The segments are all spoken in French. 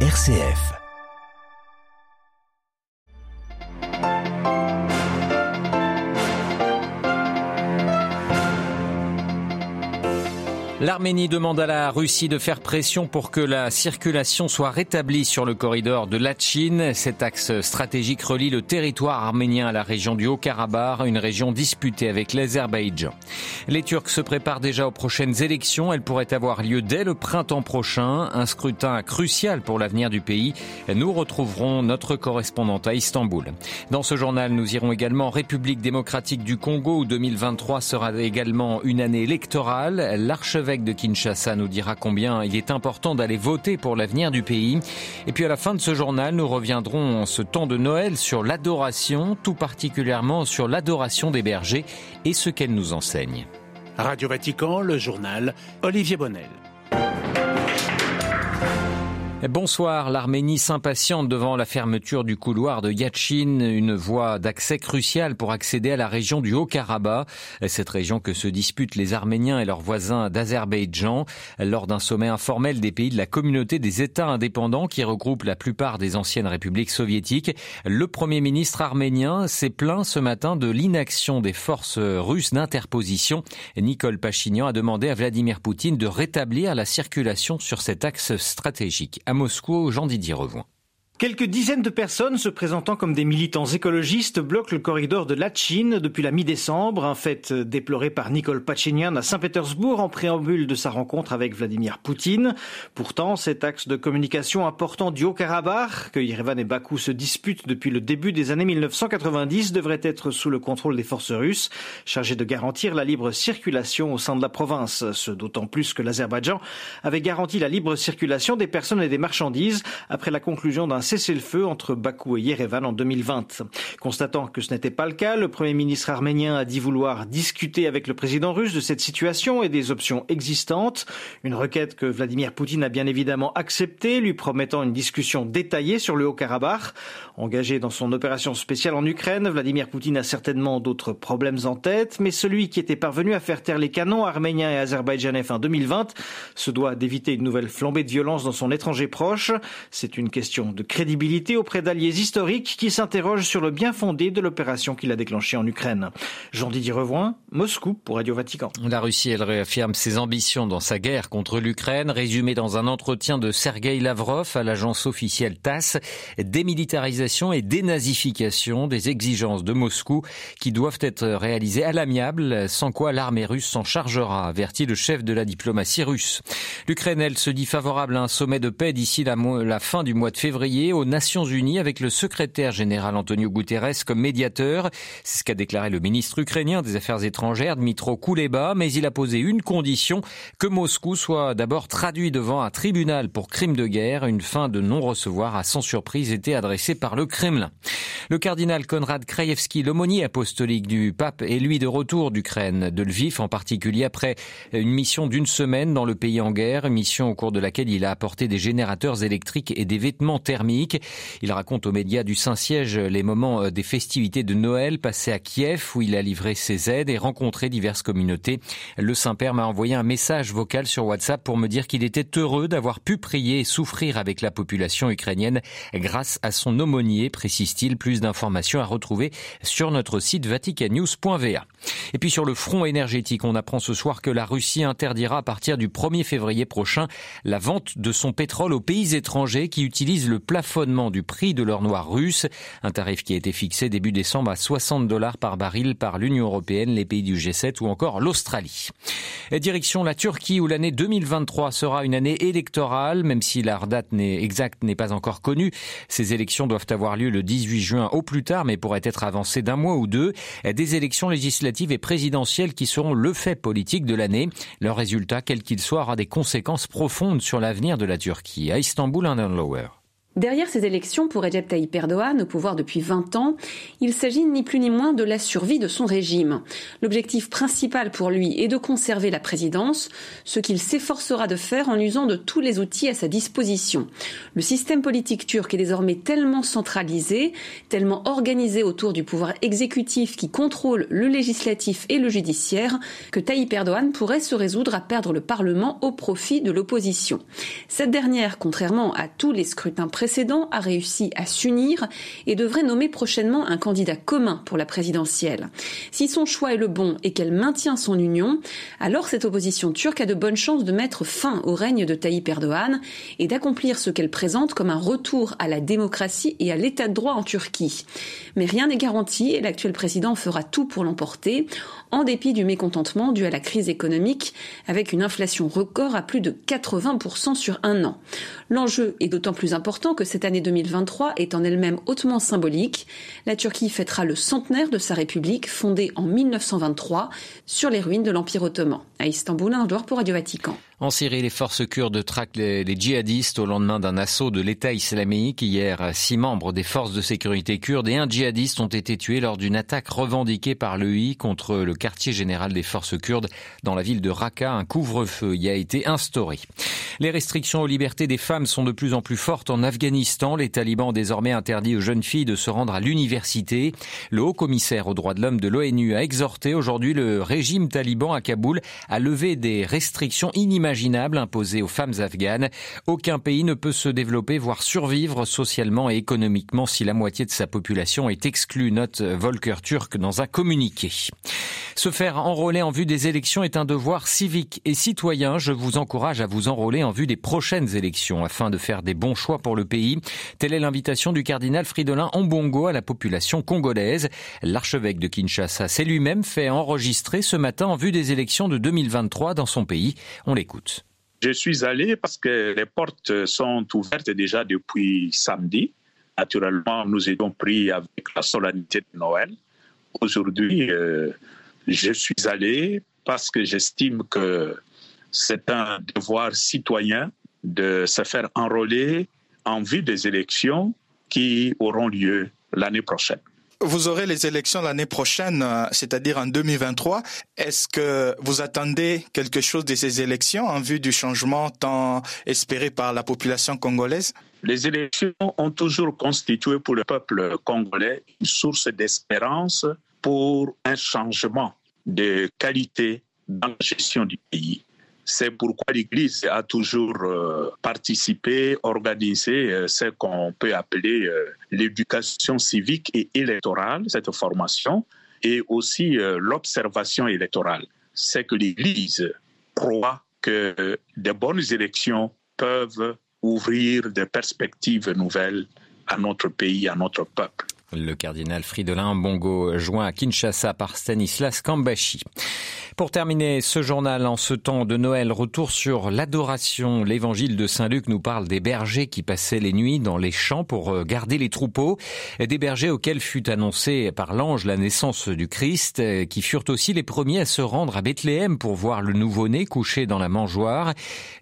RCF. L'Arménie demande à la Russie de faire pression pour que la circulation soit rétablie sur le corridor de Lachin. Cet axe stratégique relie le territoire arménien à la région du Haut-Karabakh, une région disputée avec l'Azerbaïdjan. Les Turcs se préparent déjà aux prochaines élections. Elles pourraient avoir lieu dès le printemps prochain. Un scrutin crucial pour l'avenir du pays. Nous retrouverons notre correspondante à Istanbul. Dans ce journal, nous irons également en République démocratique du Congo où 2023 sera également une année électorale. L'archevêque l'évêque de Kinshasa nous dira combien il est important d'aller voter pour l'avenir du pays. Et puis à la fin de ce journal, nous reviendrons en ce temps de Noël sur l'adoration, tout particulièrement sur l'adoration des bergers et ce qu'elle nous enseigne. Radio Vatican, le journal Olivier Bonnel. Bonsoir. L'Arménie s'impatiente devant la fermeture du couloir de Yatchin, une voie d'accès cruciale pour accéder à la région du Haut-Karabakh, cette région que se disputent les Arméniens et leurs voisins d'Azerbaïdjan lors d'un sommet informel des pays de la communauté des États indépendants qui regroupe la plupart des anciennes républiques soviétiques. Le premier ministre arménien s'est plaint ce matin de l'inaction des forces russes d'interposition. Nicole Pachignan a demandé à Vladimir Poutine de rétablir la circulation sur cet axe stratégique. Moscou, Jean-Didier Revoin. Quelques dizaines de personnes se présentant comme des militants écologistes bloquent le corridor de Lachin depuis la mi-décembre, un fait déploré par Nicole Pachinian à Saint-Pétersbourg en préambule de sa rencontre avec Vladimir Poutine. Pourtant, cet axe de communication important du Haut-Karabakh, que Yerevan et Bakou se disputent depuis le début des années 1990, devrait être sous le contrôle des forces russes, chargées de garantir la libre circulation au sein de la province. Ce d'autant plus que l'Azerbaïdjan avait garanti la libre circulation des personnes et des marchandises après la conclusion d'un cessez-le-feu entre Bakou et Yerevan en 2020. Constatant que ce n'était pas le cas, le Premier ministre arménien a dit vouloir discuter avec le président russe de cette situation et des options existantes. Une requête que Vladimir Poutine a bien évidemment acceptée, lui promettant une discussion détaillée sur le Haut-Karabakh. Engagé dans son opération spéciale en Ukraine, Vladimir Poutine a certainement d'autres problèmes en tête, mais celui qui était parvenu à faire taire les canons arméniens et azerbaïdjanais fin 2020 se doit d'éviter une nouvelle flambée de violence dans son étranger proche. C'est une question de crédibilité auprès d'alliés historiques qui s'interrogent sur le bien fondé de l'opération qu'il a déclenchée en Ukraine. Jean-Didier Revoin, Moscou pour Radio Vatican. La Russie, elle réaffirme ses ambitions dans sa guerre contre l'Ukraine, résumé dans un entretien de Sergei Lavrov à l'agence officielle TASS. Démilitarisation et dénazification des exigences de Moscou qui doivent être réalisées à l'amiable, sans quoi l'armée russe s'en chargera, avertit le chef de la diplomatie russe. L'Ukraine, elle, se dit favorable à un sommet de paix d'ici la fin du mois de février aux Nations Unies avec le secrétaire général Antonio Guterres comme médiateur. C'est ce qu'a déclaré le ministre ukrainien des Affaires étrangères, Dmitro Kuleba, mais il a posé une condition, que Moscou soit d'abord traduit devant un tribunal pour crimes de guerre. Une fin de non-recevoir a sans surprise été adressée par le Kremlin. Le cardinal Konrad Krajewski, l'aumônier apostolique du pape, est lui de retour d'Ukraine, de Lviv en particulier, après une mission d'une semaine dans le pays en guerre, mission au cours de laquelle il a apporté des générateurs électriques et des vêtements thermiques il raconte aux médias du Saint-Siège les moments euh, des festivités de Noël passés à Kiev où il a livré ses aides et rencontré diverses communautés. Le Saint-Père m'a envoyé un message vocal sur WhatsApp pour me dire qu'il était heureux d'avoir pu prier et souffrir avec la population ukrainienne grâce à son aumônier, précise-t-il. Plus d'informations à retrouver sur notre site vaticanews.va. Et puis sur le front énergétique, on apprend ce soir que la Russie interdira à partir du 1er février prochain la vente de son pétrole aux pays étrangers qui utilisent le plafond du prix de l'or noir russe, un tarif qui a été fixé début décembre à 60 dollars par baril par l'Union européenne, les pays du G7 ou encore l'Australie. Direction la Turquie où l'année 2023 sera une année électorale, même si la date exacte n'est pas encore connue. Ces élections doivent avoir lieu le 18 juin au plus tard, mais pourraient être avancées d'un mois ou deux. Des élections législatives et présidentielles qui seront le fait politique de l'année. Leur résultat, quel qu'il soit, aura des conséquences profondes sur l'avenir de la Turquie. À Istanbul, un lower. Derrière ces élections pour Recep Tayyip Erdogan, au pouvoir depuis 20 ans, il s'agit ni plus ni moins de la survie de son régime. L'objectif principal pour lui est de conserver la présidence, ce qu'il s'efforcera de faire en usant de tous les outils à sa disposition. Le système politique turc est désormais tellement centralisé, tellement organisé autour du pouvoir exécutif qui contrôle le législatif et le judiciaire, que Tayyip Erdogan pourrait se résoudre à perdre le Parlement au profit de l'opposition. Cette dernière, contrairement à tous les scrutins précédents, a réussi à s'unir et devrait nommer prochainement un candidat commun pour la présidentielle. Si son choix est le bon et qu'elle maintient son union, alors cette opposition turque a de bonnes chances de mettre fin au règne de Tayyip Erdogan et d'accomplir ce qu'elle présente comme un retour à la démocratie et à l'état de droit en Turquie. Mais rien n'est garanti et l'actuel président fera tout pour l'emporter, en dépit du mécontentement dû à la crise économique, avec une inflation record à plus de 80% sur un an. L'enjeu est d'autant plus important que cette année 2023 est en elle-même hautement symbolique. La Turquie fêtera le centenaire de sa République, fondée en 1923 sur les ruines de l'Empire ottoman. À Istanbul, un pour Radio Vatican. En Syrie, les forces kurdes traquent les, djihadistes au lendemain d'un assaut de l'État islamique. Hier, six membres des forces de sécurité kurdes et un djihadiste ont été tués lors d'une attaque revendiquée par l'EI contre le quartier général des forces kurdes dans la ville de Raqqa. Un couvre-feu y a été instauré. Les restrictions aux libertés des femmes sont de plus en plus fortes en Afghanistan. Les talibans ont désormais interdit aux jeunes filles de se rendre à l'université. Le haut commissaire aux droits de l'homme de l'ONU a exhorté aujourd'hui le régime taliban à Kaboul à lever des restrictions inimaginables inimaginable imposée aux femmes afghanes. Aucun pays ne peut se développer, voire survivre socialement et économiquement si la moitié de sa population est exclue, note Volker Turk dans un communiqué. Se faire enrôler en vue des élections est un devoir civique et citoyen. Je vous encourage à vous enrôler en vue des prochaines élections afin de faire des bons choix pour le pays. Telle est l'invitation du cardinal Fridolin Ombongo à la population congolaise. L'archevêque de Kinshasa s'est lui-même fait enregistrer ce matin en vue des élections de 2023 dans son pays. On l'écoute. Je suis allé parce que les portes sont ouvertes déjà depuis samedi. Naturellement, nous étions pris avec la solennité de Noël. Aujourd'hui, euh, je suis allé parce que j'estime que c'est un devoir citoyen de se faire enrôler en vue des élections qui auront lieu l'année prochaine. Vous aurez les élections l'année prochaine, euh, c'est-à-dire en 2023. Est-ce que vous attendez quelque chose de ces élections en vue du changement tant espéré par la population congolaise? Les élections ont toujours constitué pour le peuple congolais une source d'espérance pour un changement de qualité dans la gestion du pays. C'est pourquoi l'Église a toujours euh, participé, organisé euh, ce qu'on peut appeler euh, l'éducation civique et électorale, cette formation, et aussi l'observation électorale. C'est que l'Église croit que de bonnes élections peuvent ouvrir des perspectives nouvelles à notre pays, à notre peuple. Le cardinal Fridolin Bongo joint à Kinshasa par Stanislas Kambashi. Pour terminer ce journal en ce temps de Noël, retour sur l'adoration. L'évangile de Saint Luc nous parle des bergers qui passaient les nuits dans les champs pour euh, garder les troupeaux. Des bergers auxquels fut annoncé par l'ange la naissance du Christ, euh, qui furent aussi les premiers à se rendre à Bethléem pour voir le nouveau-né couché dans la mangeoire.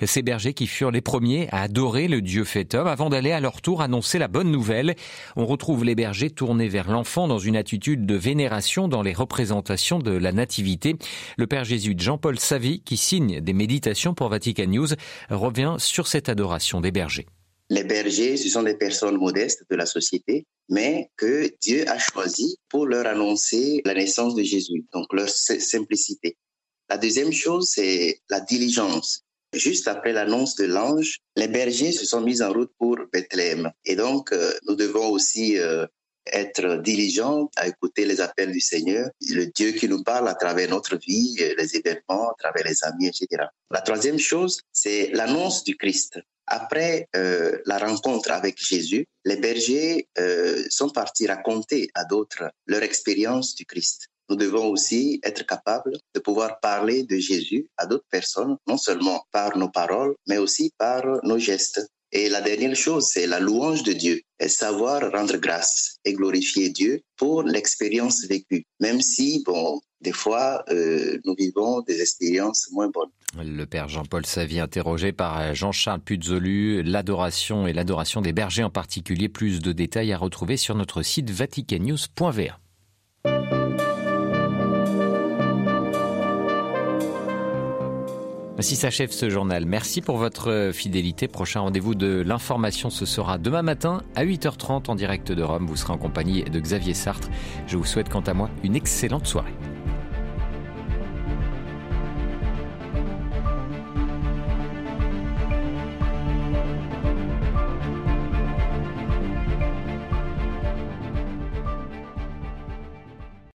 Ces bergers qui furent les premiers à adorer le Dieu fait homme avant d'aller à leur tour annoncer la bonne nouvelle. On retrouve les bergers tournés vers l'enfant dans une attitude de vénération dans les représentations de la nativité. Le père jésuite Jean-Paul Savy, qui signe des méditations pour Vatican News, revient sur cette adoration des bergers. Les bergers, ce sont des personnes modestes de la société, mais que Dieu a choisi pour leur annoncer la naissance de Jésus, donc leur simplicité. La deuxième chose, c'est la diligence. Juste après l'annonce de l'ange, les bergers se sont mis en route pour Bethléem. Et donc, euh, nous devons aussi euh, être diligent à écouter les appels du Seigneur, le Dieu qui nous parle à travers notre vie, les événements, à travers les amis, etc. La troisième chose, c'est l'annonce du Christ. Après euh, la rencontre avec Jésus, les bergers euh, sont partis raconter à d'autres leur expérience du Christ. Nous devons aussi être capables de pouvoir parler de Jésus à d'autres personnes, non seulement par nos paroles, mais aussi par nos gestes Et la dernière chose, c'est la louange de Dieu et savoir rendre grâce et glorifier Dieu pour l'expérience vécue, même si, bon, des fois, euh, nous vivons des expériences moins bonnes. Le père Jean-Paul Savy, interrogé par Jean-Charles Puzolu, l'adoration et l'adoration des bergers en particulier. Plus de détails à retrouver sur notre site vaticannews.va. Ainsi s'achève ce journal. Merci pour votre fidélité. Prochain rendez-vous de l'information, ce sera demain matin à 8h30 en direct de Rome. Vous serez en compagnie de Xavier Sartre. Je vous souhaite quant à moi une excellente soirée.